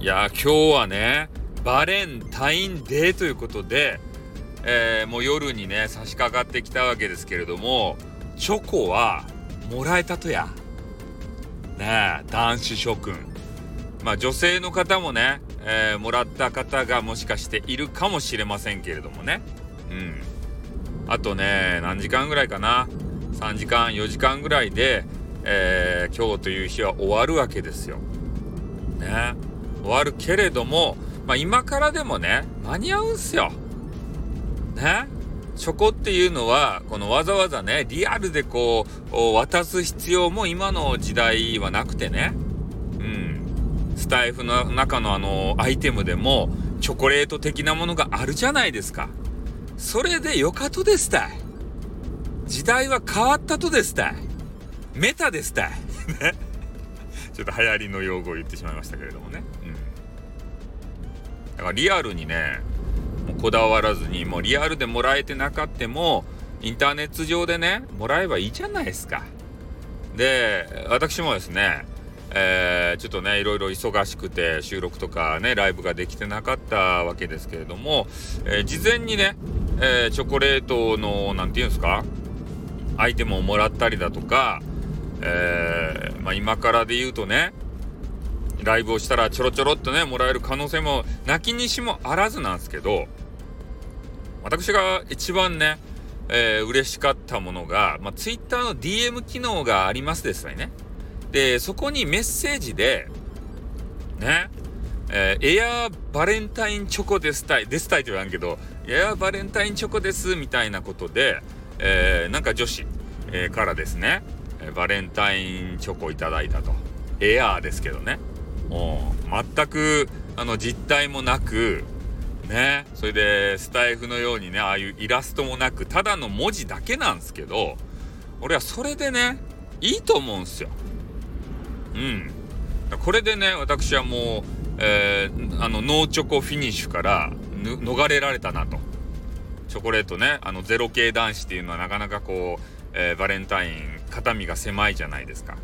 いや今日はねバレンタインデーということで、えー、もう夜にね差し掛かってきたわけですけれどもチョコはもらえたとや。ね男子諸君。まあ女性の方もね、えー、もらった方がもしかしているかもしれませんけれどもね。うん。あとね何時間ぐらいかな？3時間4時間ぐらいで、えー、今日という日は終わるわけですよ。ね終わるけれども、まあ、今からでもね間に合うんすよ。ね？チョコっていうのはこのわざわざねリアルでこう渡す必要も今の時代はなくてね。うん。スタイフの中のあのアイテムでもチョコレート的なものがあるじゃないですか。それでよかとですたい。時代は変わったとですたい。メタですたい。ね？ちょっと流行りの用語を言ってしまいましたけれどもね。うん。だからリアルにね、もうこだわらずに、もうリアルでもらえてなかっても、インターネット上でね、もらえばいいじゃないですか。で、私もですね、えー、ちょっとね、いろいろ忙しくて、収録とかね、ライブができてなかったわけですけれども、えー、事前にね、えー、チョコレートの、何て言うんですか、アイテムをもらったりだとか、えー、まあ、今からで言うとね、ライブをしたらちょろちょろっとね、もらえる可能性も、なきにしもあらずなんですけど、私が一番ね、えー、嬉しかったものが、まあ、Twitter の DM 機能がありますですね。で、そこにメッセージで、ね、えー、エアーバレンタインチョコですたい、ですたいと言わんけど、エアーバレンタインチョコですみたいなことで、えー、なんか女子、えー、からですね、バレンタインチョコいただいたと。エアーですけどね。全くあの実体もなく、ね、それでスタイフのようにね、ああいうイラストもなく、ただの文字だけなんですけど、俺はそれでね、いいと思うんすよ。うん。これでね、私はもう、えー、あの、ノーチョコフィニッシュから逃れられたなと。チョコレートね、あの、ゼロ系男子っていうのはなかなかこう、えー、バレンタイン肩身が狭いじゃないですか。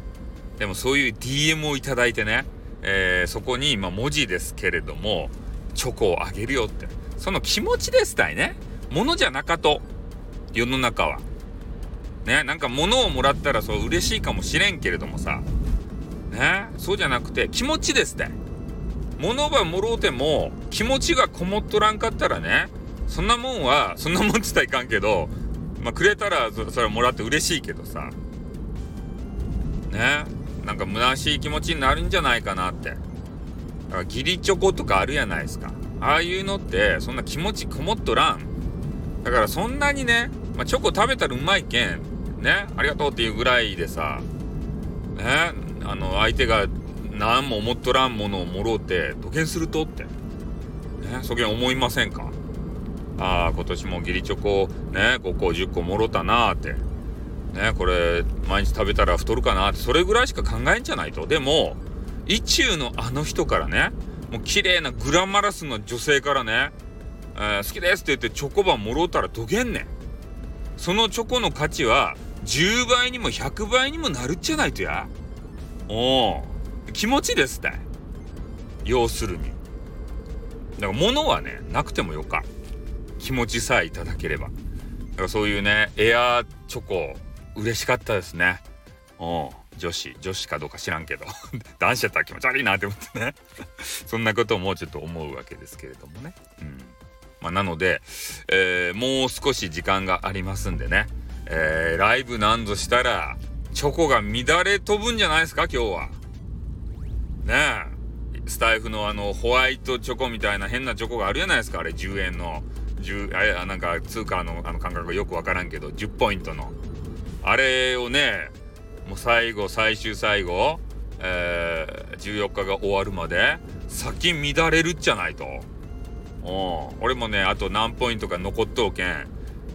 でもそういう DM をいいてね、えー、そこに、まあ、文字ですけれども、チョコをあげるよって。その気持ちですたいね。ものじゃなかと。世の中は。ね、なんか物をもらったらそう嬉しいかもしれんけれどもさ。ね、そうじゃなくて気持ちですって。物ばもろうても気持ちがこもっとらんかったらね、そんなもんは、そんなもんつったらいかんけど、まあ、くれたらそれもらって嬉しいけどさ。ね。なんか虚しい気持ちになるんじゃないかなって。だから義理チョコとかあるやないですか。ああいうのってそんな気持ちこもっとらん。だからそんなにね、まあ、チョコ食べたらうまいけん。ね。ありがとうっていうぐらいでさ。ね。あの相手が何も思っとらんものをもろうて土下するとって。ね。そげん思いませんか。ああ、今年も義理チョコね、5個10個もろたなーって。ね、これ、毎日食べたら太るかなって、それぐらいしか考えんじゃないと。でも、意中のあの人からね、もう綺麗なグラマラスの女性からね、えー、好きですって言ってチョコバンもろたらどげんねん。そのチョコの価値は、10倍にも100倍にもなるっちゃないとや。お気持ちですって。要するに。だから物はね、なくてもよか。気持ちさえいただければ。だからそういうね、エアーチョコ、嬉しかったですね。うん。女子、女子かどうか知らんけど。男子やったら気持ち悪いなって思ってね。そんなこともちょっと思うわけですけれどもね。うん。まあ、なので、えー、もう少し時間がありますんでね。えー、ライブなんぞしたら、チョコが乱れ飛ぶんじゃないですか、今日は。ねえ。スタイフのあの、ホワイトチョコみたいな変なチョコがあるじゃないですか、あれ、10円の。10あれなんか通貨のあの感覚がよくわからんけど10ポイントの。あれをねもう最後最終最後、えー、14日が終わるまで先乱れるっちゃないと。う。ん俺もねあと何ポイントか残っとうけん。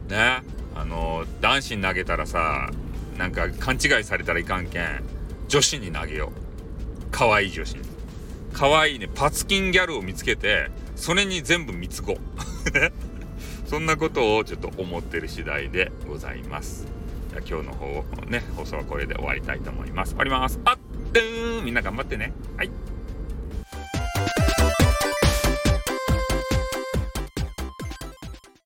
ね。あの男子に投げたらさなんか勘違いされたらいかんけん。女子に投げよう。可愛い女子に。可愛いねパツキンギャルを見つけてそれに全部貢ご そんなことをちょっと思ってる次第でございます。じゃあ今日の方ね、放送はこれで終わりたいと思います。終わります。あっみんな頑張ってね。はい。